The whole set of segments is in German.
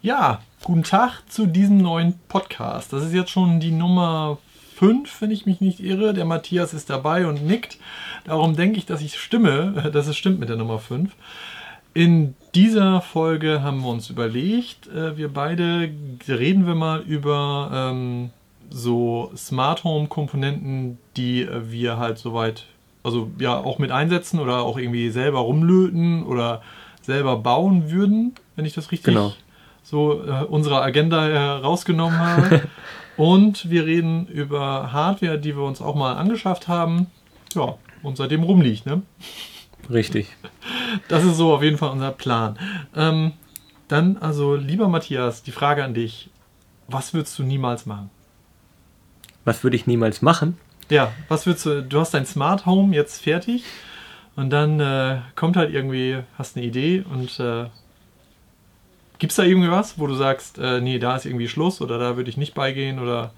Ja, guten Tag zu diesem neuen Podcast. Das ist jetzt schon die Nummer 5, wenn ich mich nicht irre. Der Matthias ist dabei und nickt. Darum denke ich, dass ich stimme, dass es stimmt mit der Nummer 5. In dieser Folge haben wir uns überlegt, äh, wir beide reden wir mal über ähm, so Smart Home Komponenten, die äh, wir halt soweit, also ja auch mit einsetzen oder auch irgendwie selber rumlöten oder selber bauen würden, wenn ich das richtig genau so äh, unsere Agenda herausgenommen habe. und wir reden über Hardware, die wir uns auch mal angeschafft haben. Ja, und seitdem rumliegt, ne? Richtig. Das ist so auf jeden Fall unser Plan. Ähm, dann, also, lieber Matthias, die Frage an dich. Was würdest du niemals machen? Was würde ich niemals machen? Ja, was würdest du, du hast dein Smart Home jetzt fertig und dann äh, kommt halt irgendwie, hast eine Idee und äh, Gibt es da irgendwie was, wo du sagst, äh, nee, da ist irgendwie Schluss oder da würde ich nicht beigehen oder?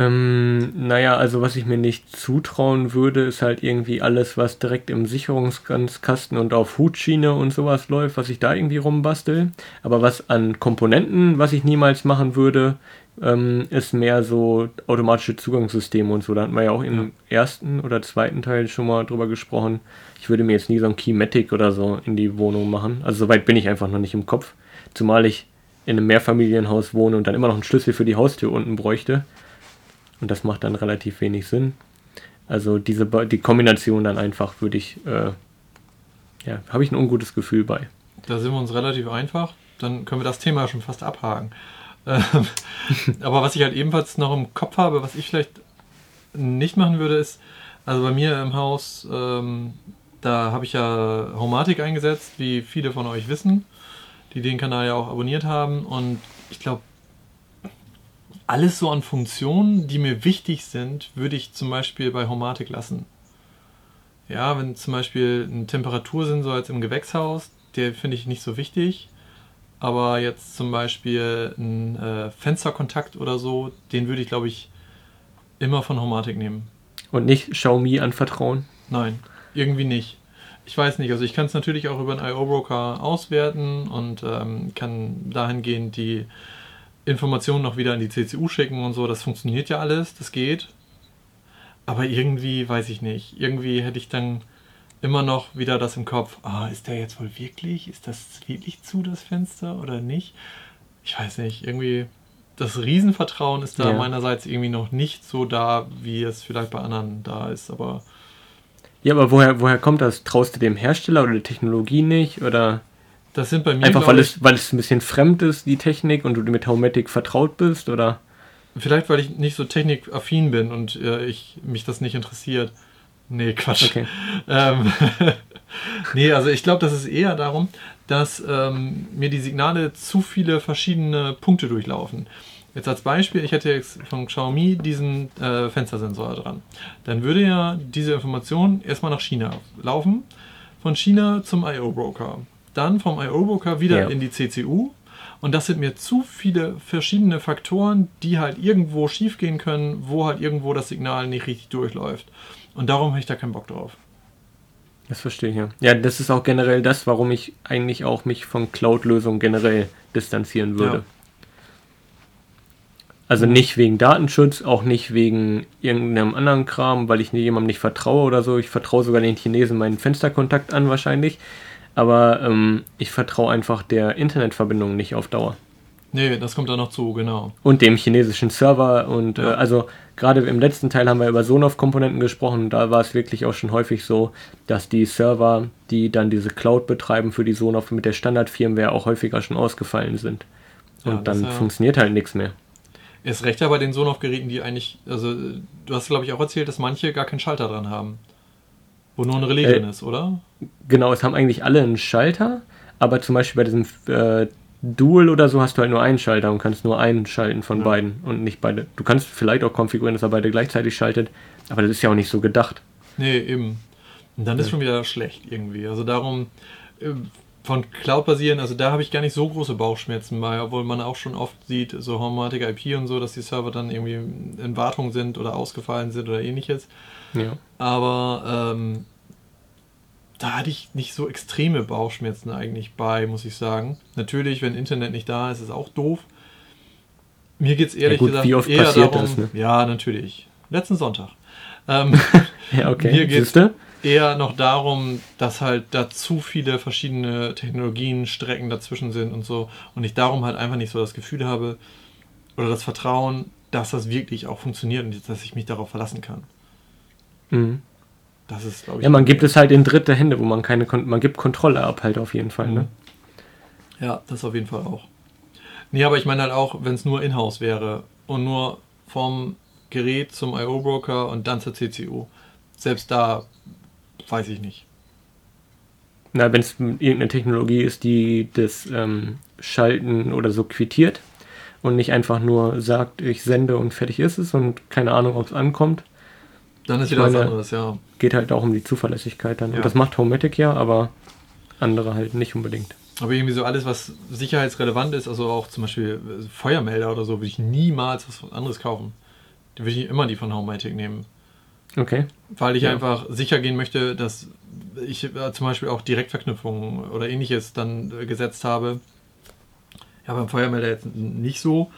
Ähm, naja, also was ich mir nicht zutrauen würde, ist halt irgendwie alles, was direkt im Sicherungskasten und auf Hutschiene und sowas läuft, was ich da irgendwie rumbastel. Aber was an Komponenten, was ich niemals machen würde, ähm, ist mehr so automatische Zugangssysteme und so. Da hatten wir ja auch im ersten oder zweiten Teil schon mal drüber gesprochen. Ich würde mir jetzt nie so ein Keymatic oder so in die Wohnung machen. Also soweit bin ich einfach noch nicht im Kopf. Zumal ich in einem Mehrfamilienhaus wohne und dann immer noch einen Schlüssel für die Haustür unten bräuchte. Und das macht dann relativ wenig Sinn. Also diese die Kombination dann einfach würde ich, äh, ja, habe ich ein ungutes Gefühl bei. Da sind wir uns relativ einfach. Dann können wir das Thema schon fast abhaken. Ähm, aber was ich halt ebenfalls noch im Kopf habe, was ich vielleicht nicht machen würde, ist, also bei mir im Haus, ähm, da habe ich ja Homatic eingesetzt, wie viele von euch wissen, die den Kanal ja auch abonniert haben. Und ich glaube, alles so an Funktionen, die mir wichtig sind, würde ich zum Beispiel bei Homatic lassen. Ja, wenn zum Beispiel ein Temperatursensor jetzt im Gewächshaus, der finde ich nicht so wichtig. Aber jetzt zum Beispiel ein äh, Fensterkontakt oder so, den würde ich, glaube ich, immer von Homatic nehmen. Und nicht Xiaomi anvertrauen? Nein, irgendwie nicht. Ich weiß nicht, also ich kann es natürlich auch über einen IO-Broker auswerten und ähm, kann dahingehend die Informationen noch wieder in die CCU schicken und so. Das funktioniert ja alles, das geht. Aber irgendwie, weiß ich nicht, irgendwie hätte ich dann immer noch wieder das im Kopf, ah, ist der jetzt wohl wirklich, ist das wirklich zu, das Fenster oder nicht? Ich weiß nicht, irgendwie das Riesenvertrauen ist da ja. meinerseits irgendwie noch nicht so da, wie es vielleicht bei anderen da ist, aber... Ja, aber woher, woher kommt das? Traust du dem Hersteller oder der Technologie nicht? Oder das sind bei mir. Einfach weil es, weil es ein bisschen fremd ist, die Technik, und du mit Haumatic vertraut bist, oder? Vielleicht, weil ich nicht so technikaffin bin und äh, ich mich das nicht interessiert. Nee, Quatsch. Okay. Ähm, nee, also ich glaube, das ist eher darum, dass ähm, mir die Signale zu viele verschiedene Punkte durchlaufen. Jetzt als Beispiel, ich hätte jetzt von Xiaomi diesen äh, Fenstersensor dran. Dann würde ja diese Information erstmal nach China laufen, von China zum IO-Broker, dann vom IO-Broker wieder ja. in die CCU. Und das sind mir zu viele verschiedene Faktoren, die halt irgendwo schiefgehen können, wo halt irgendwo das Signal nicht richtig durchläuft. Und darum habe ich da keinen Bock drauf. Das verstehe ich ja. Ja, das ist auch generell das, warum ich eigentlich auch mich von Cloud-Lösungen generell distanzieren würde. Ja. Also nicht wegen Datenschutz, auch nicht wegen irgendeinem anderen Kram, weil ich jemandem nicht vertraue oder so. Ich vertraue sogar den Chinesen meinen Fensterkontakt an wahrscheinlich. Aber ähm, ich vertraue einfach der Internetverbindung nicht auf Dauer. Nee, das kommt da noch zu, genau. Und dem chinesischen Server und ja. äh, also gerade im letzten Teil haben wir über Sonoff-Komponenten gesprochen. Da war es wirklich auch schon häufig so, dass die Server, die dann diese Cloud betreiben für die Sonoff mit der Standard-Firmware auch häufiger schon ausgefallen sind. Und ja, dann ja funktioniert halt nichts mehr. Ist recht ja bei den Sonoff-Geräten, die eigentlich, also du hast glaube ich auch erzählt, dass manche gar keinen Schalter dran haben. Wo nur ein Relais äh, drin ist, oder? Genau, es haben eigentlich alle einen Schalter, aber zum Beispiel bei diesem äh, Dual oder so hast du halt nur einen Schalter und kannst nur einen schalten von ja. beiden und nicht beide. Du kannst vielleicht auch konfigurieren, dass er beide gleichzeitig schaltet, aber das ist ja auch nicht so gedacht. Nee, eben. Und dann ja. ist schon wieder schlecht irgendwie. Also darum, äh, von Cloud basieren, also da habe ich gar nicht so große Bauchschmerzen bei, obwohl man auch schon oft sieht, so Homatic IP und so, dass die Server dann irgendwie in Wartung sind oder ausgefallen sind oder ähnliches. Ja. Aber ähm, da hatte ich nicht so extreme Bauchschmerzen eigentlich bei, muss ich sagen. Natürlich, wenn Internet nicht da ist, ist es auch doof. Mir geht es ehrlich gut, gesagt wie oft eher passiert darum. das, ne? Ja, natürlich. Letzten Sonntag. Ähm, Ja, okay. Mir geht's- Siehste? Eher noch darum, dass halt da zu viele verschiedene Technologien, Strecken dazwischen sind und so. Und ich darum halt einfach nicht so das Gefühl habe oder das Vertrauen, dass das wirklich auch funktioniert und dass ich mich darauf verlassen kann. Mhm. Das ist, glaube ich. Ja, man gibt es halt in dritte Hände, wo man keine Kon man gibt Kontrolle ab halt auf jeden Fall, ne? Ja, das auf jeden Fall auch. Nee, aber ich meine halt auch, wenn es nur in-house wäre und nur vom Gerät zum IO-Broker und dann zur CCU. Selbst da weiß ich nicht. Na, wenn es irgendeine Technologie ist, die das ähm, Schalten oder so quittiert und nicht einfach nur sagt, ich sende und fertig ist es und keine Ahnung, ob es ankommt, Dann ist wieder was anderes, ja. geht halt auch um die Zuverlässigkeit dann. Ja. Und das macht Homematic ja, aber andere halt nicht unbedingt. Aber irgendwie so alles, was sicherheitsrelevant ist, also auch zum Beispiel äh, Feuermelder oder so, würde ich niemals was anderes kaufen. Die würde ich immer die von Homematic nehmen. Okay. Weil ich Ja. einfach sicher gehen möchte, dass ich äh, zum Beispiel auch Direktverknüpfungen oder ähnliches dann äh, gesetzt habe. Ja, beim Feuermelder jetzt nicht so,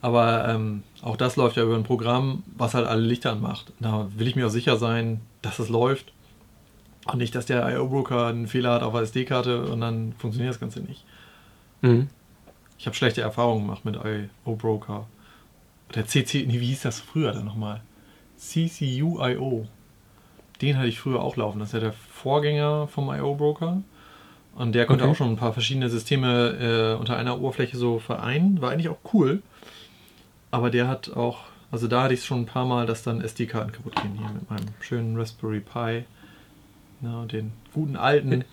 aber ähm, auch das läuft ja über ein Programm, was halt alle Lichter anmacht. Da will ich mir auch sicher sein, dass es läuft und nicht, dass der IO-Broker einen Fehler hat auf der SD-Karte und dann funktioniert das Ganze nicht. Mhm. Ich habe schlechte Erfahrungen gemacht mit IO-Broker. Der CC, nee, wie hieß das früher dann nochmal? CCU.io. Den hatte ich früher auch laufen. Das ist ja der Vorgänger vom IO-Broker. Und der konnte Okay. auch schon ein paar verschiedene Systeme äh, unter einer Oberfläche so vereinen. War eigentlich auch cool. Aber der hat auch, also da hatte ich es schon ein paar Mal, dass dann SD-Karten kaputt gehen hier mit meinem schönen Raspberry Pi. Na, den guten alten.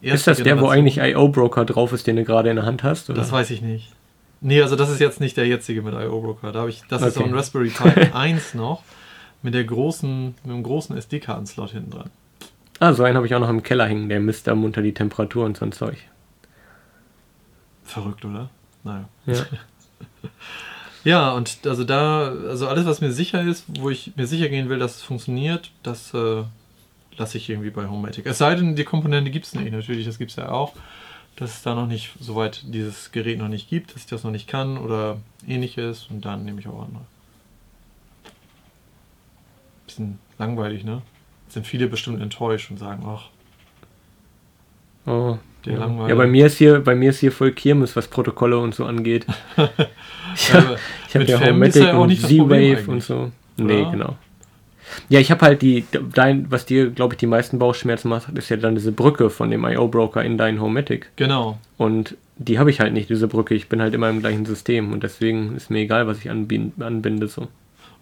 Ist das der, wo eigentlich IO-Broker drauf ist, den du gerade in der Hand hast? Oder? Das weiß ich nicht. Nee, also das ist jetzt nicht der jetzige mit IO Broker. Da habe ich, das ist so Okay. ein Raspberry Pi 1 noch mit der großen, mit dem großen SD-Karten-Slot hinten dran. Ah, so einen habe ich auch noch im Keller hängen, der misst da munter die Temperatur und so ein Zeug. Verrückt, oder? Naja. Ja. Ja, und also da, also alles, was mir sicher ist, wo ich mir sicher gehen will, dass es funktioniert, das äh, lasse ich irgendwie bei Homematic. Es sei denn, die Komponente gibt es nicht. Natürlich, das gibt es ja auch. Dass es da noch nicht, soweit dieses Gerät noch nicht gibt, dass ich das noch nicht kann oder ähnliches und dann nehme ich auch andere. Bisschen langweilig, ne? Sind viele bestimmt enttäuscht und sagen, ach, Oh, Der ja. Langweiler. ja, bei mir ist hier, bei mir ist hier voll Kirmes, was Protokolle und so angeht. Ja, ja, ich habe ja ja Homematic auch und Z-Wave und so. Nee, Oder? genau. Ja, ich habe halt die, dein, was dir, glaube ich, die meisten Bauchschmerzen macht, ist ja dann diese Brücke von dem IO-Broker in dein Homematic. genau. Und die habe ich halt nicht, diese Brücke. Ich bin halt immer im gleichen System und deswegen ist mir egal, was ich anbin- anbinde. So.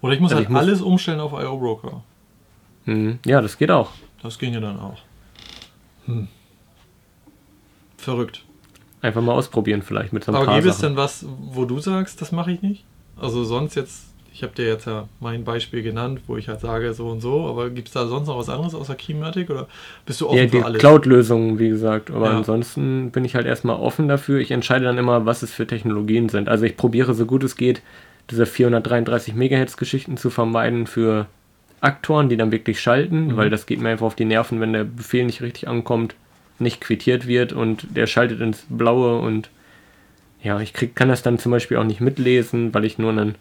Oder ich muss Also halt ich muss- alles umstellen auf IO Broker. Mhm. Ja, das geht auch. Das ging ja dann auch. Hm. Verrückt. Einfach mal ausprobieren vielleicht mit so ein Aber paar gäbe es denn was, wo du sagst, das mache ich nicht? Also sonst jetzt, ich habe dir jetzt ja mein Beispiel genannt, wo ich halt sage so und so, aber gibt es da sonst noch was anderes außer Keymatic oder bist du offen Ja, die für alles? Cloud-Lösungen, wie gesagt. Aber Ja. ansonsten bin ich halt erstmal offen dafür. Ich entscheide dann immer, was es für Technologien sind. Also ich probiere so gut es geht, diese 433 Megahertz Geschichten zu vermeiden für Aktoren, die dann wirklich schalten, Mhm. weil das geht mir einfach auf die Nerven, wenn der Befehl nicht richtig ankommt, nicht quittiert wird und der schaltet ins Blaue und ja, ich krieg, kann das dann zum Beispiel auch nicht mitlesen, weil ich nur einen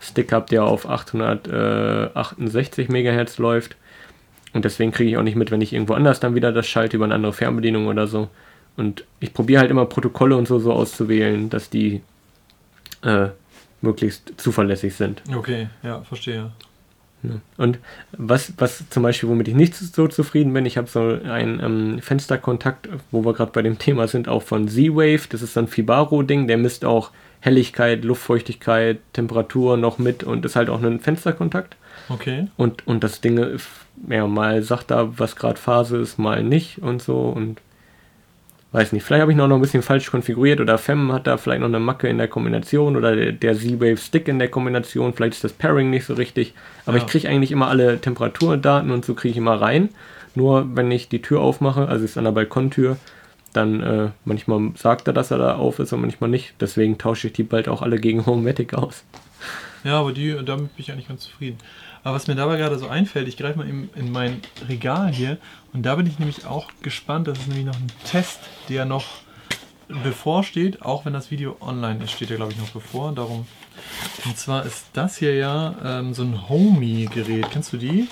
Stick habe, der auf 868 Megahertz läuft. Und deswegen kriege ich auch nicht mit, wenn ich irgendwo anders dann wieder das schalte über eine andere Fernbedienung oder so. Und ich probiere halt immer Protokolle und so, so auszuwählen, dass die äh, möglichst zuverlässig sind. Okay, ja, verstehe. Und was, was zum Beispiel, womit ich nicht so zufrieden bin, ich habe so einen ähm, Fensterkontakt, wo wir gerade bei dem Thema sind, auch von Z-Wave. Das ist so ein Fibaro-Ding, der misst auch Helligkeit, Luftfeuchtigkeit, Temperatur noch mit und ist halt auch ein Fensterkontakt. Okay. Und, und das Ding, ja, mal sagt da, was gerade Phase ist, mal nicht und so. Und weiß nicht, vielleicht habe ich noch, noch ein bisschen falsch konfiguriert oder Fem hat da vielleicht noch eine Macke in der Kombination oder der, der Z-Wave Stick in der Kombination. Vielleicht ist das Pairing nicht so richtig. Aber Ja. ich kriege eigentlich immer alle Temperaturdaten und so kriege ich immer rein. Nur wenn ich die Tür aufmache, also es ist an der Balkontür, dann äh, manchmal sagt er, dass er da auf ist und manchmal nicht. Deswegen tausche ich die bald auch alle gegen Homematic aus. Ja, aber die, damit bin ich eigentlich ganz zufrieden. Aber was mir dabei gerade so einfällt, ich greife mal in, in mein Regal hier und da bin ich nämlich auch gespannt. Das ist nämlich noch ein Test, der noch bevorsteht, auch wenn das Video online ist, steht ja glaube ich noch bevor. Darum. Und zwar ist das hier ja ähm, so ein Homey-Gerät. Kennst du die?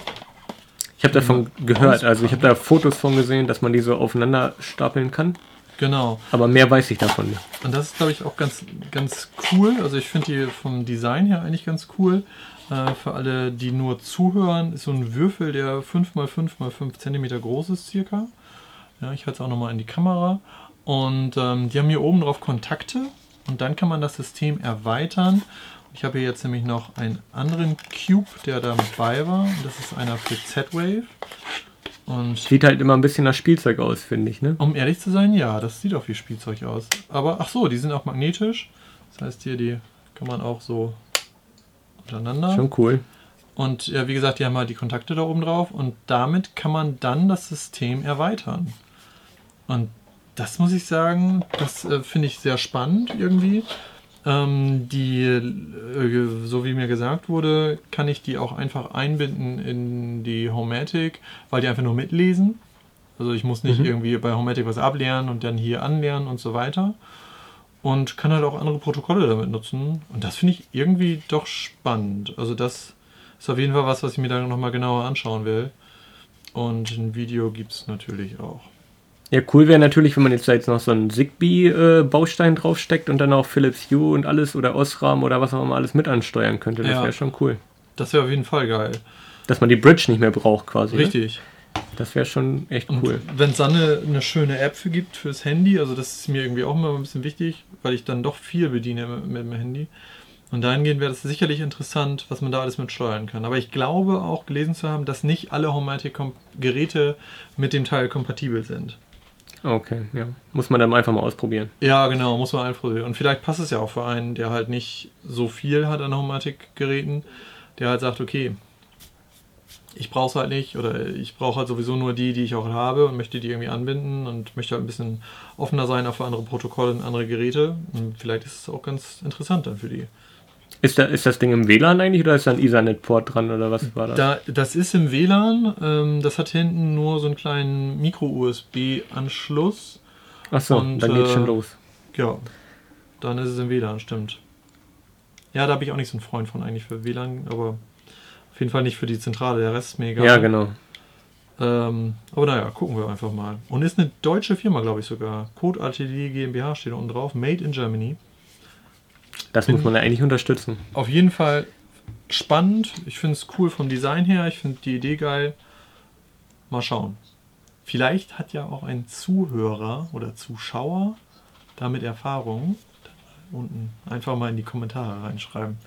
Ich habe davon gehört, also ich habe da Fotos von gesehen, dass man die so aufeinander stapeln kann. Genau. Aber mehr weiß ich davon nicht. Und das ist, glaube ich, auch ganz, ganz cool. Also ich finde die vom Design her eigentlich ganz cool. Äh, für alle, die nur zuhören, ist so ein Würfel, der 5x5x5 cm groß ist circa. Ja, ich halte es auch nochmal in die Kamera. Und ähm, die haben hier oben drauf Kontakte und dann kann man das System erweitern. Ich habe hier jetzt nämlich noch einen anderen Cube, der dabei war. Das ist einer für Z-Wave. Und sieht halt immer ein bisschen nach Spielzeug aus, finde ich, ne? Um ehrlich zu sein, ja, das sieht auch wie Spielzeug aus. Aber ach so, die sind auch magnetisch. Das heißt hier, die kann man auch so untereinander. Schon cool. Und ja, wie gesagt, die haben halt die Kontakte da oben drauf und damit kann man dann das System erweitern. Und das muss ich sagen, das äh, finde ich sehr spannend irgendwie. Ähm, die, äh, so wie mir gesagt wurde, kann ich die auch einfach einbinden in die Homatic, weil die einfach nur mitlesen. Also ich muss nicht mhm. irgendwie bei Homatic was ablernen und dann hier anlernen und so weiter. Und kann halt auch andere Protokolle damit nutzen. Und das finde ich irgendwie doch spannend. Also das ist auf jeden Fall was, was ich mir dann nochmal genauer anschauen will. Und ein Video gibt es natürlich auch. Ja, cool wäre natürlich, wenn man jetzt da jetzt noch so einen Zigbee-Baustein äh, draufsteckt und dann auch Philips Hue und alles oder Osram oder was auch immer alles mit ansteuern könnte. Das ja. wäre schon cool. Das wäre auf jeden Fall geil. Dass man die Bridge nicht mehr braucht quasi. Ne? Richtig. Ne? Das wäre schon echt cool. Wenn es dann eine, eine, schöne App für gibt fürs Handy, also das ist mir irgendwie auch immer ein bisschen wichtig, weil ich dann doch viel bediene mit, mit dem Handy. Und dahingehend wäre das sicherlich interessant, was man da alles mit steuern kann. Aber ich glaube auch gelesen zu haben, dass nicht alle Homematic-Geräte mit dem Teil kompatibel sind. Okay, ja. Muss man dann einfach mal ausprobieren. Ja, genau, muss man einfach probieren. Und vielleicht passt es ja auch für einen, der halt nicht so viel hat an Homatic-Geräten, der halt sagt, okay, ich brauche es halt nicht oder ich brauche halt sowieso nur die, die ich auch habe und möchte die irgendwie anbinden und möchte halt ein bisschen offener sein auch für andere Protokolle und andere Geräte. Und vielleicht ist es auch ganz interessant dann für die. Ist, da, ist das Ding im WLAN eigentlich oder ist da ein Ethernet-Port dran oder was war das? Da, das ist im WLAN. Ähm, das hat hinten nur so einen kleinen Micro-USB-Anschluss. Achso, dann geht's äh, schon los. Ja, dann ist es im WLAN, stimmt. Ja, da habe ich auch nicht so einen Freund von eigentlich für WLAN, aber auf jeden Fall nicht für die Zentrale. Der Rest ist mir egal. Ja, genau. Ähm, aber naja, gucken wir einfach mal. Und ist eine deutsche Firma, glaube ich sogar. Code Atelier GmbH steht da unten drauf. Made in Germany. Das Bin muss man ja eigentlich unterstützen. Auf jeden Fall spannend. Ich finde es cool vom Design her. Ich finde die Idee geil. Mal schauen. Vielleicht hat ja auch ein Zuhörer oder Zuschauer damit Erfahrung. Unten einfach mal in die Kommentare reinschreiben.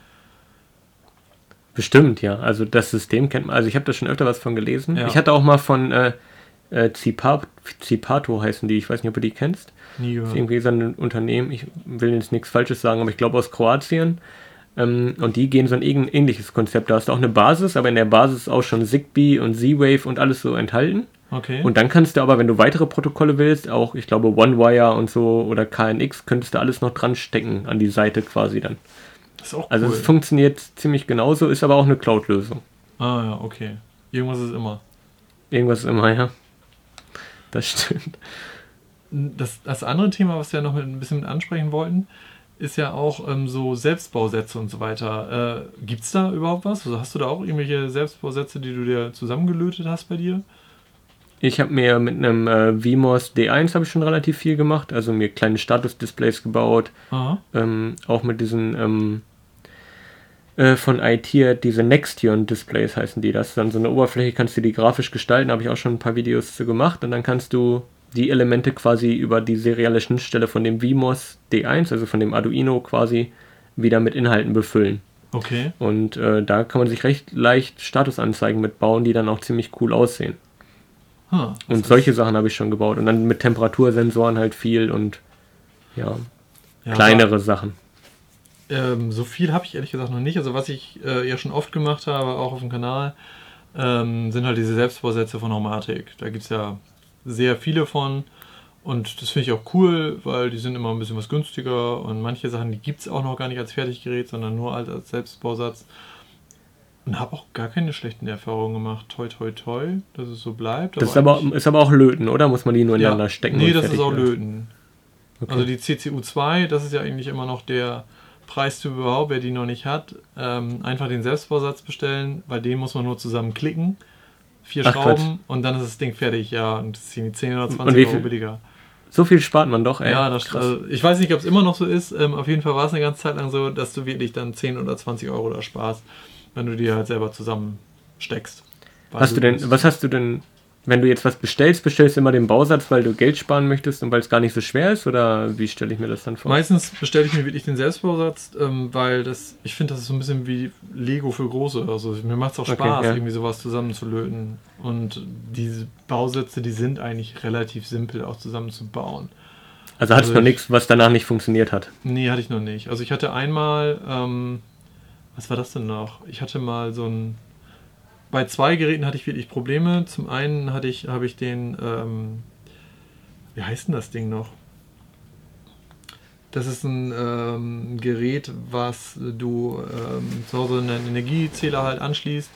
Bestimmt, ja. Also das System kennt man. Also ich habe da schon öfter was von gelesen. Ja. Ich hatte auch mal von äh, äh, Zipato heißen die. Ich weiß nicht, ob du die kennst. Nie gehört. Das ist irgendwie so ein Unternehmen, ich will jetzt nichts Falsches sagen, aber ich glaube aus Kroatien. Ähm, und die gehen so ein ähnliches Konzept. Da hast du auch eine Basis, aber in der Basis ist auch schon Zigbee und Z-Wave und alles so enthalten. Okay. Und dann kannst du aber, wenn du weitere Protokolle willst, auch, ich glaube, OneWire und so oder KNX, könntest du alles noch dran stecken an die Seite quasi dann. Ist auch also cool. Also es funktioniert ziemlich genauso, ist aber auch eine Cloud-Lösung. Ah ja, okay. Irgendwas ist immer. Irgendwas ist immer, ja. Das stimmt das, das andere Thema, was wir noch mit, ein bisschen mit ansprechen wollten, ist ja auch ähm, so Selbstbausätze und so weiter. Äh, Gibt es da überhaupt was? Also hast du da auch irgendwelche Selbstbausätze, die du dir zusammengelötet hast bei dir? Ich habe mir mit einem äh, VMOS D1 habe ich schon relativ viel gemacht, also mir kleine Status-Displays gebaut, ähm, auch mit diesen ähm, äh, von IT, diese Nextion-Displays heißen die. Das ist dann so eine Oberfläche, kannst du die grafisch gestalten, habe ich auch schon ein paar Videos zu gemacht und dann kannst du die Elemente quasi über die serielle Schnittstelle von dem VMOS D1, also von dem Arduino quasi, wieder mit Inhalten befüllen. Okay. Und äh, da kann man sich recht leicht Statusanzeigen mitbauen, die dann auch ziemlich cool aussehen. Huh, und solche Sachen habe ich schon gebaut. Und dann mit Temperatursensoren halt viel und ja, ja kleinere Sachen. Ähm, so viel habe ich ehrlich gesagt noch nicht. Also was ich äh, ja schon oft gemacht habe, auch auf dem Kanal, ähm, sind halt diese Selbstbausätze von Normatic. Da gibt es ja sehr viele von. Und das finde ich auch cool, weil die sind immer ein bisschen was günstiger und manche Sachen, die gibt es auch noch gar nicht als Fertiggerät, sondern nur als, als Selbstbausatz. Und habe auch gar keine schlechten Erfahrungen gemacht. Toi, toi, toi, dass es so bleibt. Das ist aber, ist aber auch Löten, oder? Muss man die nur ineinander ja, stecken? Nee, das ist auch werden? Löten. Okay. Also die CCU2, das ist ja eigentlich immer noch der Preistyp überhaupt, wer die noch nicht hat. Ähm, einfach den Selbstbausatz bestellen, bei dem muss man nur zusammen klicken. Vier Ach, Schrauben und dann ist das Ding fertig, ja. Und das sind 10 oder 20 Und wie Euro billiger. so viel spart man doch, ey. Ja, das, also, ich weiß nicht, ob es immer noch so ist. Ähm, auf jeden Fall war es eine ganze Zeit lang so, dass du wirklich dann 10 oder 20 Euro da sparst, wenn du die halt selber zusammensteckst. Weil Hast du denn, was hast du denn, wenn du jetzt was bestellst, bestellst du immer den Bausatz, weil du Geld sparen möchtest und weil es gar nicht so schwer ist? Oder wie stelle ich mir das dann vor? Meistens bestelle ich mir wirklich den Selbstbausatz, ähm, weil das, ich finde, das ist so ein bisschen wie Lego für Große. Also mir macht es auch Okay, Spaß, ja. irgendwie sowas zusammenzulöten. Und diese Bausätze, die sind eigentlich relativ simpel auch zusammenzubauen. Also hattest also du noch ich- nichts, was danach nicht funktioniert hat? Nee, hatte ich noch nicht. Also ich hatte einmal, ähm, was war das denn noch? Ich hatte mal so ein, bei zwei Geräten hatte ich wirklich Probleme. Zum einen hatte ich, habe ich den, ähm, wie heißt denn das Ding noch? Das ist ein ähm, Gerät, was du ähm, zu Hause einen Energiezähler halt anschließt,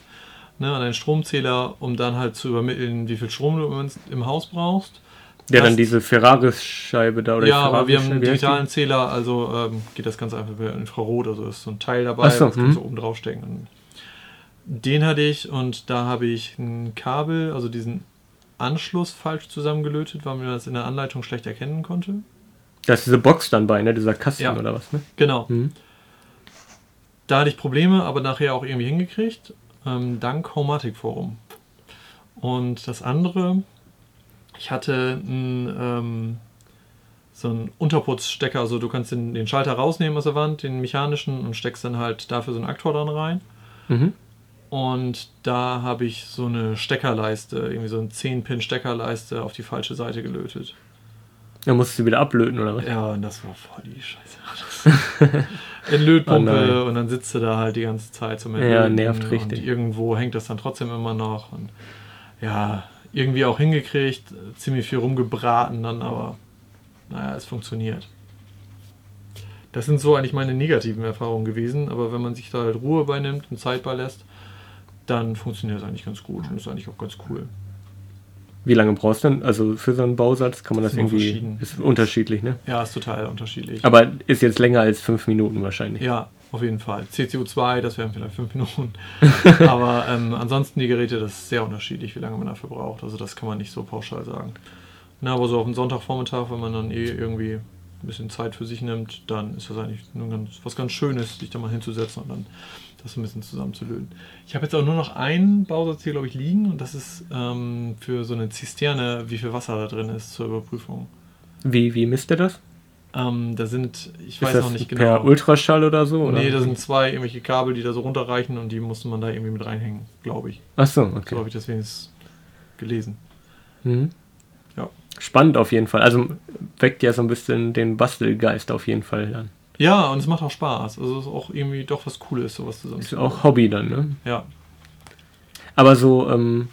ne, an einen Stromzähler, um dann halt zu übermitteln, wie viel Strom du im, Haus brauchst. Der Das- dann diese Ferraris-Scheibe da oder ja, aber wir haben einen digitalen Zähler, also ähm, geht das Ganze einfach über Infrarot, also ist so ein Teil dabei, so, das kannst du hm. oben draufstecken. Den hatte ich und da habe ich ein Kabel, also diesen Anschluss falsch zusammengelötet, weil man das in der Anleitung schlecht erkennen konnte. Da ist diese Box dann bei, ne? Dieser Kasten Ja. oder was, ne? Genau. Mhm. Da hatte ich Probleme, aber nachher auch irgendwie hingekriegt, ähm, dank Homatic Forum. Und das andere, ich hatte ein, ähm, so einen Unterputzstecker, also du kannst den, den Schalter rausnehmen aus der Wand, den mechanischen, und steckst dann halt dafür so einen Aktor dran rein. Mhm. Und da habe ich so eine Steckerleiste, irgendwie so eine 10-Pin-Steckerleiste auf die falsche Seite gelötet. Dann musst du wieder ablöten oder was? Ja, und das war voll die Scheiße. In Lötpumpe Oh und dann sitzt du da halt die ganze Zeit so mit Ja, nervt richtig. Und irgendwo hängt das dann trotzdem immer noch. Und ja, irgendwie auch hingekriegt, ziemlich viel rumgebraten dann, aber naja, es funktioniert. Das sind so eigentlich meine negativen Erfahrungen gewesen, aber wenn man sich da halt Ruhe beinimmt und Zeit beilässt, dann funktioniert es eigentlich ganz gut und ist eigentlich auch ganz cool. Wie lange brauchst du denn? Also für so einen Bausatz kann man das immer irgendwie. Ist unterschiedlich, ne? Ja, ist total unterschiedlich. Aber ist jetzt länger als fünf Minuten wahrscheinlich. Ja, auf jeden Fall. CCU2, das wären vielleicht fünf Minuten. Aber ähm, ansonsten die Geräte, das ist sehr unterschiedlich, wie lange man dafür braucht. Also das kann man nicht so pauschal sagen. Na, aber so auf den Sonntagvormittag, wenn man dann eh irgendwie ein bisschen Zeit für sich nimmt, dann ist das eigentlich nur ganz, was ganz Schönes, sich da mal hinzusetzen und dann das ein bisschen zusammenzulöten. Ich habe jetzt auch nur noch einen Bausatz hier, glaube ich, liegen und das ist ähm, für so eine Zisterne, wie viel Wasser da drin ist zur Überprüfung. Wie, wie misst ihr das? Ähm, da sind, ich Ist weiß noch nicht per genau. Ultraschall oder so? Oder? Nee, da sind zwei irgendwelche Kabel, die da so runterreichen und die musste man da irgendwie mit reinhängen, glaube ich. Ach so, So okay. habe ich das wenigstens gelesen. Mhm. Ja. Spannend auf jeden Fall. Also weckt ja so ein bisschen den Bastelgeist auf jeden Fall an. Ja, und es macht auch Spaß. Also es ist auch irgendwie doch was Cooles, sowas zusammen. Ist auch Hobby dann, ne? Ja. Aber so ähm,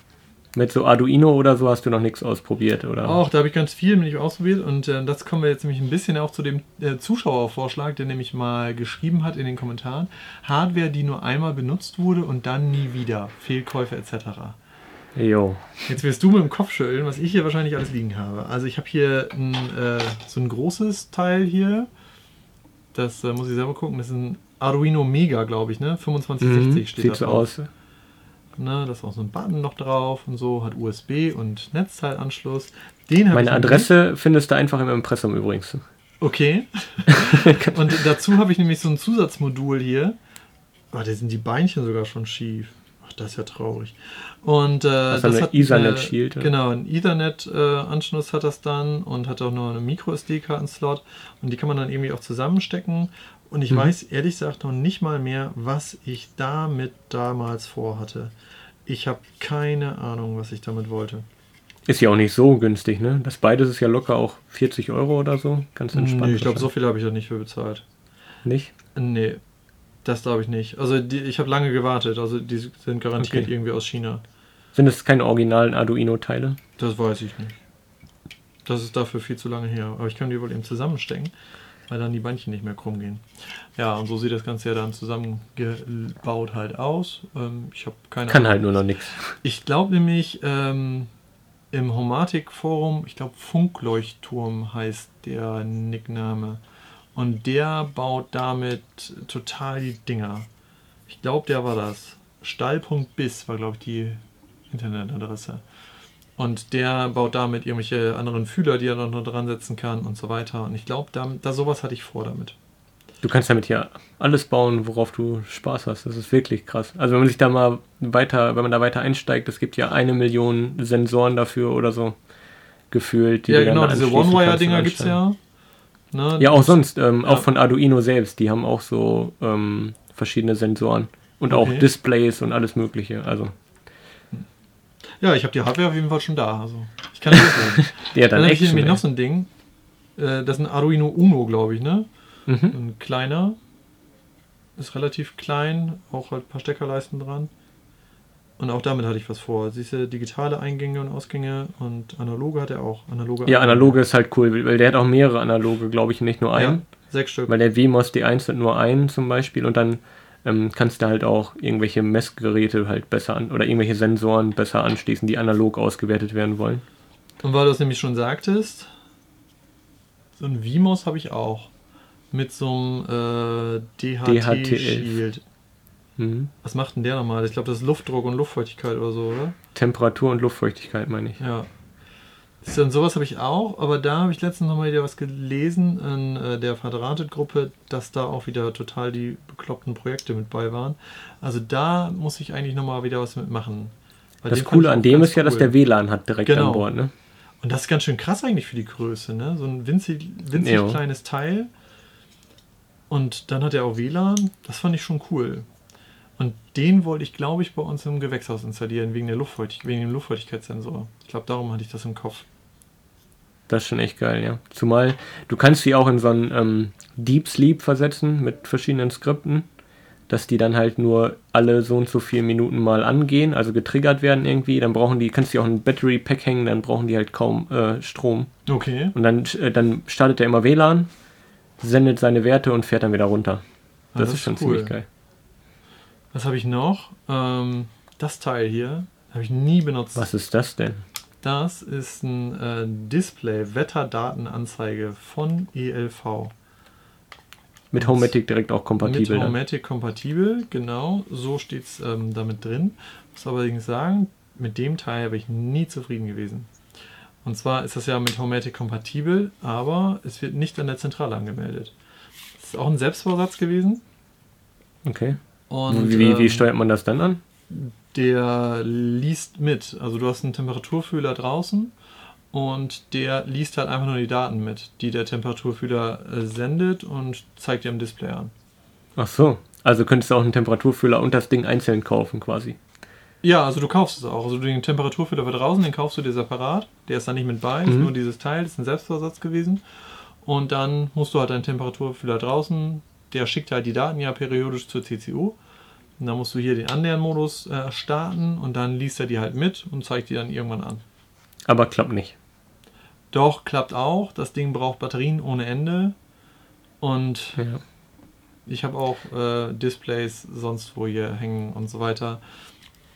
mit so Arduino oder so hast du noch nichts ausprobiert, oder? Auch, da habe ich ganz viel nämlich ausprobiert und äh, das kommen wir jetzt nämlich ein bisschen auch zu dem äh, Zuschauervorschlag, der nämlich mal geschrieben hat in den Kommentaren. Hardware, die nur einmal benutzt wurde und dann nie wieder. Fehlkäufe etc. Jo. Jetzt wirst du mit dem Kopf schütteln, was ich hier wahrscheinlich alles liegen habe. Also ich habe hier ein, äh, so ein großes Teil hier. Das äh, muss ich selber gucken. Das ist ein Arduino Mega, glaube ich, ne? 2560 Mhm. steht Sieht da so aus. Ne, da ist auch so ein Button noch drauf und so, hat USB und Netzteilanschluss. Den Meine Adresse findest du einfach im Impressum übrigens. Okay. und dazu habe ich nämlich so ein Zusatzmodul hier. Oh, da sind die Beinchen sogar schon schief. Ach, das ist ja traurig. Und äh, Also eine hat Ethernet Shield, ja. Genau, ein Ethernet-Anschluss hat das dann und hat auch noch einen Micro-SD-Karten-Slot. Und die kann man dann irgendwie auch zusammenstecken. Und ich Mhm. weiß ehrlich gesagt noch nicht mal mehr, was ich damit damals vorhatte. Ich habe keine Ahnung, was ich damit wollte. Ist ja auch nicht so günstig, ne? Das beides ist ja locker auch 40 Euro oder so. Ganz entspannt. Nee, ich glaube, so viel habe ich da nicht für bezahlt. Nicht? Nee, das glaube ich nicht. Also die, ich habe lange gewartet. Also die sind garantiert Okay. irgendwie aus China. Sind es keine originalen Arduino-Teile? Das weiß ich nicht. Das ist dafür viel zu lange her. Aber ich kann die wohl eben zusammenstecken, weil dann die Beinchen nicht mehr krumm gehen. Ja, und so sieht das Ganze ja dann zusammengebaut halt aus. Ähm, ich habe keine Kann halt nur noch nichts. Ich glaube nämlich, ähm, im Homatic-Forum, ich glaube Funkleuchtturm heißt der Nickname. Und der baut damit total die Dinger. Ich glaube, der war das. Stall.biz war, glaube ich, die Internetadresse. Und der baut damit irgendwelche anderen Fühler, die er noch dran setzen kann und so weiter. Und ich glaube, da, da sowas hatte ich vor damit. Du kannst damit ja alles bauen, worauf du Spaß hast. Das ist wirklich krass. Also wenn man sich da mal weiter, wenn man da weiter einsteigt, es gibt ja eine Million Sensoren dafür oder so gefühlt. ja, genau, diese One-Wire-Dinger gibt es ja. Ne? Ja, auch sonst, ähm, ja. auch von Arduino selbst, die haben auch so ähm, verschiedene Sensoren und okay. auch Displays und alles Mögliche. Also. Ja, ich habe die Hardware auf jeden Fall schon da. Also ich kann das ja, dann, dann habe ich nämlich noch so ein Ding. Äh, das ist ein Arduino Uno, glaube ich, ne? Mhm. Ein kleiner. Ist relativ klein, auch halt ein paar Steckerleisten dran. Und auch damit hatte ich was vor. Siehst du, digitale Eingänge und Ausgänge und analoge hat er auch. Analoge ja, analoge ist halt cool, weil der hat auch mehrere analoge, glaube ich, nicht nur einen. Ja, sechs Stück. Weil der WMOS D1 hat nur einen zum Beispiel und dann ähm, kannst du halt auch irgendwelche Messgeräte halt besser an oder irgendwelche Sensoren besser anschließen, die analog ausgewertet werden wollen. Und weil du es nämlich schon sagtest, so ein VMOS habe ich auch mit so einem äh, DHT-Shield. Mhm. Was macht denn der nochmal? Ich glaube, das ist Luftdruck und Luftfeuchtigkeit oder so, oder? Temperatur und Luftfeuchtigkeit, meine ich. Ja. Und sowas habe ich auch, aber da habe ich letztens nochmal wieder was gelesen in äh, der Verdrahtet-Gruppe, dass da auch wieder total die bekloppten Projekte mit bei waren. Also da muss ich eigentlich nochmal wieder was mitmachen. Das Coole an dem ist cool. ja, dass der WLAN hat direkt genau. an Bord, ne? Und das ist ganz schön krass eigentlich für die Größe, ne? So ein winzig, winzig kleines Teil. Und dann hat er auch WLAN. Das fand ich schon cool. Und den wollte ich, glaube ich, bei uns im Gewächshaus installieren, wegen, der Luftfeuchtig wegen dem Luftfeuchtigkeitssensor. Ich glaube, darum hatte ich das im Kopf. Das ist schon echt geil, ja. Zumal du kannst die auch in so einen ähm, Deep Sleep versetzen mit verschiedenen Skripten, dass die dann halt nur alle so und so viele Minuten mal angehen, also getriggert werden irgendwie. Dann brauchen die, kannst du auch ein Battery Pack hängen, dann brauchen die halt kaum äh, Strom. Okay. Und dann, äh, dann startet er immer WLAN sendet seine Werte und fährt dann wieder runter. Das, ah, das ist schon cool. ziemlich geil. Was habe ich noch? Ähm, das Teil hier habe ich nie benutzt. Was ist das denn? Das ist ein äh, Display, Wetterdatenanzeige von ELV. Mit Homematic direkt auch kompatibel. Mit Homematic kompatibel, genau. So steht es ähm, damit drin. Ich muss allerdings sagen, mit dem Teil habe ich nie zufrieden gewesen. Und zwar ist das ja mit Homematic kompatibel, aber es wird nicht an der Zentrale angemeldet. Das ist auch ein Selbstbausatz gewesen. Okay. Und, wie, wie, ähm, steuert man das dann an? Der liest mit. Also du hast einen Temperaturfühler draußen und der liest halt einfach nur die Daten mit, die der Temperaturfühler äh, sendet und zeigt dir im Display an. Ach so. Also könntest du auch einen Temperaturfühler und das Ding einzeln kaufen quasi. Ja, also du kaufst es auch. Also den Temperaturfühler für draußen, den kaufst du dir separat. Der ist da nicht mit bei, mhm. ist nur dieses Teil, das ist ein Selbstversatz gewesen. Und dann musst du halt deinen Temperaturfühler draußen, der schickt halt die Daten ja periodisch zur CCU. Und dann musst du hier den Annähern-Modus äh, starten und dann liest er die halt mit und zeigt die dann irgendwann an. Aber klappt nicht. Doch, klappt auch. Das Ding braucht Batterien ohne Ende. Und ja. ich habe auch äh, Displays sonst wo hier hängen und so weiter.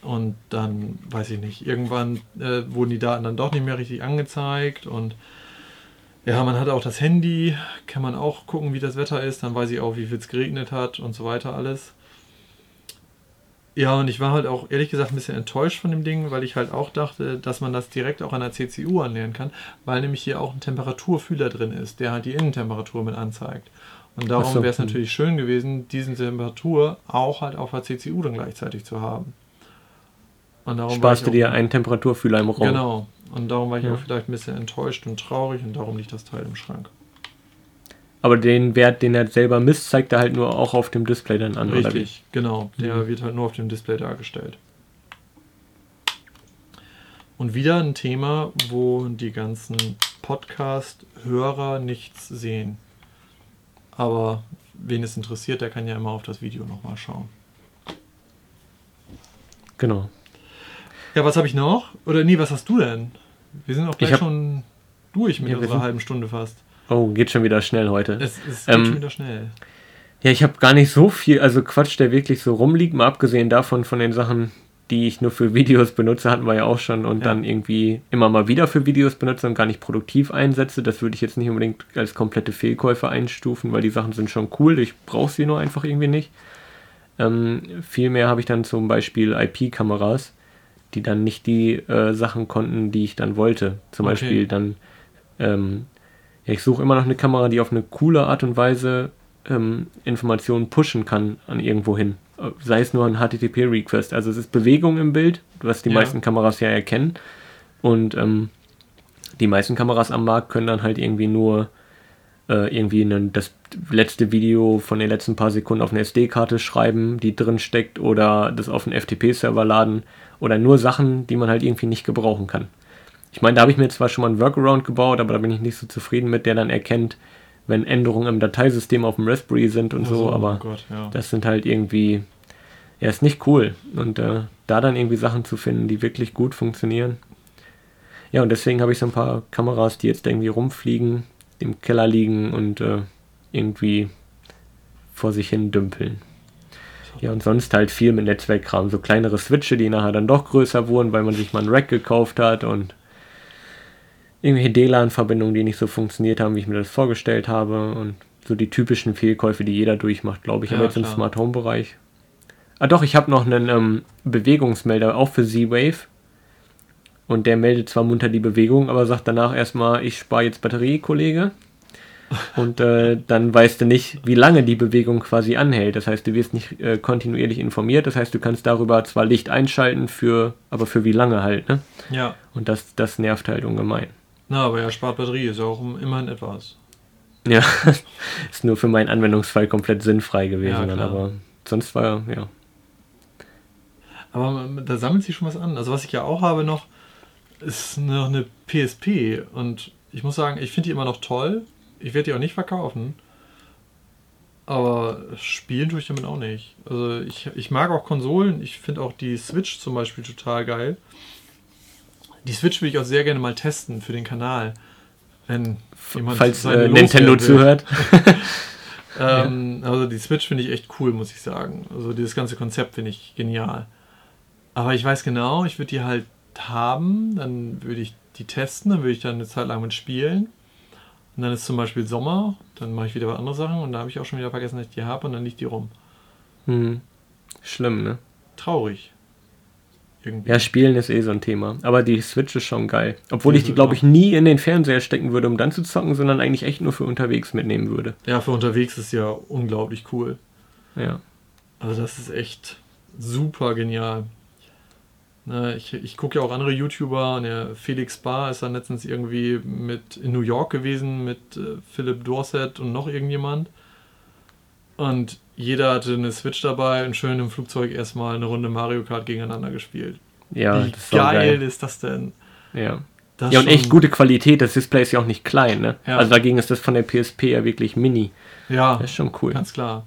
Und dann, weiß ich nicht, irgendwann äh, wurden die Daten dann doch nicht mehr richtig angezeigt. Und ja, man hat auch das Handy, kann man auch gucken, wie das Wetter ist. Dann weiß ich auch, wie viel es geregnet hat und so weiter alles. Ja, und ich war halt auch ehrlich gesagt ein bisschen enttäuscht von dem Ding, weil ich halt auch dachte, dass man das direkt auch an der CCU anlernen kann, weil nämlich hier auch ein Temperaturfühler drin ist, der halt die Innentemperatur mit anzeigt. Und darum so. wäre es natürlich schön gewesen, diese Temperatur auch halt auf der CCU dann gleichzeitig zu haben. Und darum Sparst du dir einen Temperaturfühler im Raum. Genau. Und darum war ich ja. auch vielleicht ein bisschen enttäuscht und traurig und darum liegt das Teil im Schrank. Aber den Wert, den er selber misst, zeigt er halt nur auch auf dem Display dann an. Richtig, genau. Der mhm. wird halt nur auf dem Display dargestellt. Und wieder ein Thema, wo die ganzen Podcast-Hörer nichts sehen. Aber wen es interessiert, der kann ja immer auf das Video nochmal schauen. Genau. Ja, was habe ich noch? Oder nee, was hast du denn? Wir sind auch gleich hab, schon durch mit Ja, unserer halben Stunde fast. Oh, geht schon wieder schnell heute. Es, es geht Ähm, schon wieder schnell. Ja, ich habe gar nicht so viel, also Quatsch, der wirklich so rumliegt, mal abgesehen davon von den Sachen, die ich nur für Videos benutze, hatten wir ja auch schon und Ja. dann irgendwie immer mal wieder für Videos benutze und gar nicht produktiv einsetze. Das würde ich jetzt nicht unbedingt als komplette Fehlkäufe einstufen, weil die Sachen sind schon cool, ich brauche sie nur einfach irgendwie nicht. Ähm, vielmehr habe ich dann zum Beispiel IP-Kameras, die dann nicht die äh, Sachen konnten, die ich dann wollte. Zum Okay. Beispiel dann, ähm, ja, ich suche immer noch eine Kamera, die auf eine coole Art und Weise ähm, Informationen pushen kann an irgendwo hin. Äh, Sei es nur ein HTTP-Request. Also es ist Bewegung im Bild, was die Ja. meisten Kameras ja erkennen. Und ähm, die meisten Kameras am Markt können dann halt irgendwie nur äh, irgendwie einen, das letzte Video von den letzten paar Sekunden auf eine SD-Karte schreiben, die drin steckt, oder das auf einen FTP-Server laden, oder nur Sachen, die man halt irgendwie nicht gebrauchen kann. Ich meine, da habe ich mir zwar schon mal einen Workaround gebaut, aber da bin ich nicht so zufrieden mit, der dann erkennt, wenn Änderungen im Dateisystem auf dem Raspberry sind und so, oh aber Gott, ja. das sind halt irgendwie, ja, ist nicht cool. Und äh, da dann irgendwie Sachen zu finden, die wirklich gut funktionieren. Ja, und deswegen habe ich so ein paar Kameras, die jetzt irgendwie rumfliegen, im Keller liegen und äh, irgendwie vor sich hin dümpeln. Ja, und sonst halt viel mit Netzwerkkram. So kleinere Switche, die nachher dann doch größer wurden, weil man sich mal ein Rack gekauft hat und irgendwelche DLAN-Verbindungen, die nicht so funktioniert haben, wie ich mir das vorgestellt habe. Und so die typischen Fehlkäufe, die jeder durchmacht, glaube ich. Ja, Aber jetzt im klar. Smart Home-Bereich. Ah doch, ich habe noch einen ähm, Bewegungsmelder, auch für Z-Wave. Und der meldet zwar munter die Bewegung, aber sagt danach erstmal, ich spare jetzt Batterie, Kollege. Und äh, dann weißt du nicht, wie lange die Bewegung quasi anhält. Das heißt, du wirst nicht äh, kontinuierlich informiert. Das heißt, du kannst darüber zwar Licht einschalten, für, aber für wie lange halt. Ne? ja. Und das, das nervt halt ungemein. Na, aber ja, spart Batterie ist ja auch immerhin etwas. Ja, ist nur für meinen Anwendungsfall komplett sinnfrei gewesen. Ja, dann, aber sonst war ja. Aber da sammelt sich schon was an. Also was ich ja auch habe noch, ist noch eine PSP. Und ich muss sagen, ich finde die immer noch toll. Ich werde die auch nicht verkaufen. Aber spielen tue ich damit auch nicht. Also ich, ich mag auch Konsolen. Ich finde auch die Switch zum Beispiel total geil. Die Switch will ich auch sehr gerne mal testen für den Kanal. Wenn jemand Falls äh, Nintendo zuhört. Ähm, Also die Switch finde ich echt cool, muss ich sagen. Also dieses ganze Konzept finde ich genial. Aber ich weiß genau, ich würde die halt haben, dann würde ich die testen, dann würde ich dann eine Zeit lang mit spielen. Und dann ist zum Beispiel Sommer, dann mache ich wieder was andere Sachen und da habe ich auch schon wieder vergessen, dass ich die habe und dann liegt die rum. Hm. Schlimm, ne? Traurig. Irgendwie. Ja, Spielen ist eh so ein Thema. Aber die Switch ist schon geil. Obwohl Die ich die, glaube ich, nie in den Fernseher stecken würde, um dann zu zocken, sondern eigentlich echt nur für unterwegs mitnehmen würde. ja, für unterwegs ist ja unglaublich cool. Ja. Also das ist echt super genial. Ne, ich ich gucke ja auch andere YouTuber. und Der Felix Bar ist dann letztens irgendwie mit in New York gewesen mit äh, Philip Dorset und noch irgendjemand. Und jeder hatte eine Switch dabei und schön im Flugzeug erstmal eine Runde Mario Kart gegeneinander gespielt. Ja, Wie ist geil, geil. ist das denn? Ja. Das ja, und echt gute Qualität. Das Display ist ja auch nicht klein, ne? Ja. Also dagegen ist das von der PSP ja wirklich mini. Ja, Das ist schon cool. ganz klar.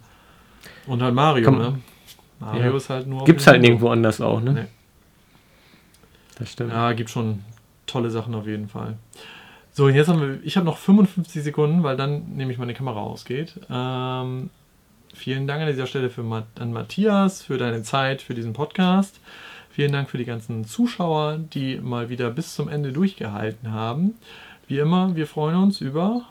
Und halt Mario, Komm. ne? Mario Ja. ist halt nur. Gibt's halt nirgendwo anders auch, ne? Nee. Das stimmt. Ja, gibt schon tolle Sachen auf jeden Fall. So, jetzt haben wir, ich habe noch 55 Sekunden, weil dann nämlich meine Kamera ausgeht. Ähm, vielen Dank an dieser Stelle für, an Matthias, für deine Zeit, für diesen Podcast. Vielen Dank für die ganzen Zuschauer, die mal wieder bis zum Ende durchgehalten haben. Wie immer, wir freuen uns über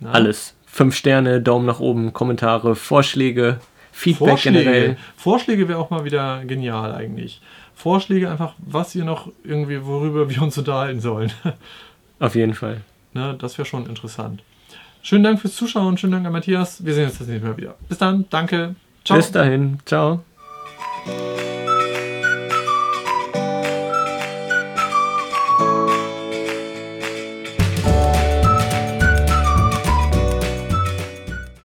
na, Alles. Fünf Sterne, Daumen nach oben, Kommentare, Vorschläge, Feedback Vorschläge. generell. Vorschläge wäre auch mal wieder genial eigentlich. Vorschläge einfach, was ihr noch irgendwie, worüber wir uns unterhalten sollen. Auf jeden Fall. Ne, das wäre schon interessant. Schönen Dank fürs Zuschauen, schönen Dank an Matthias. Wir sehen uns das nächste Mal wieder. Bis dann, danke. Ciao. Bis dahin. Ciao.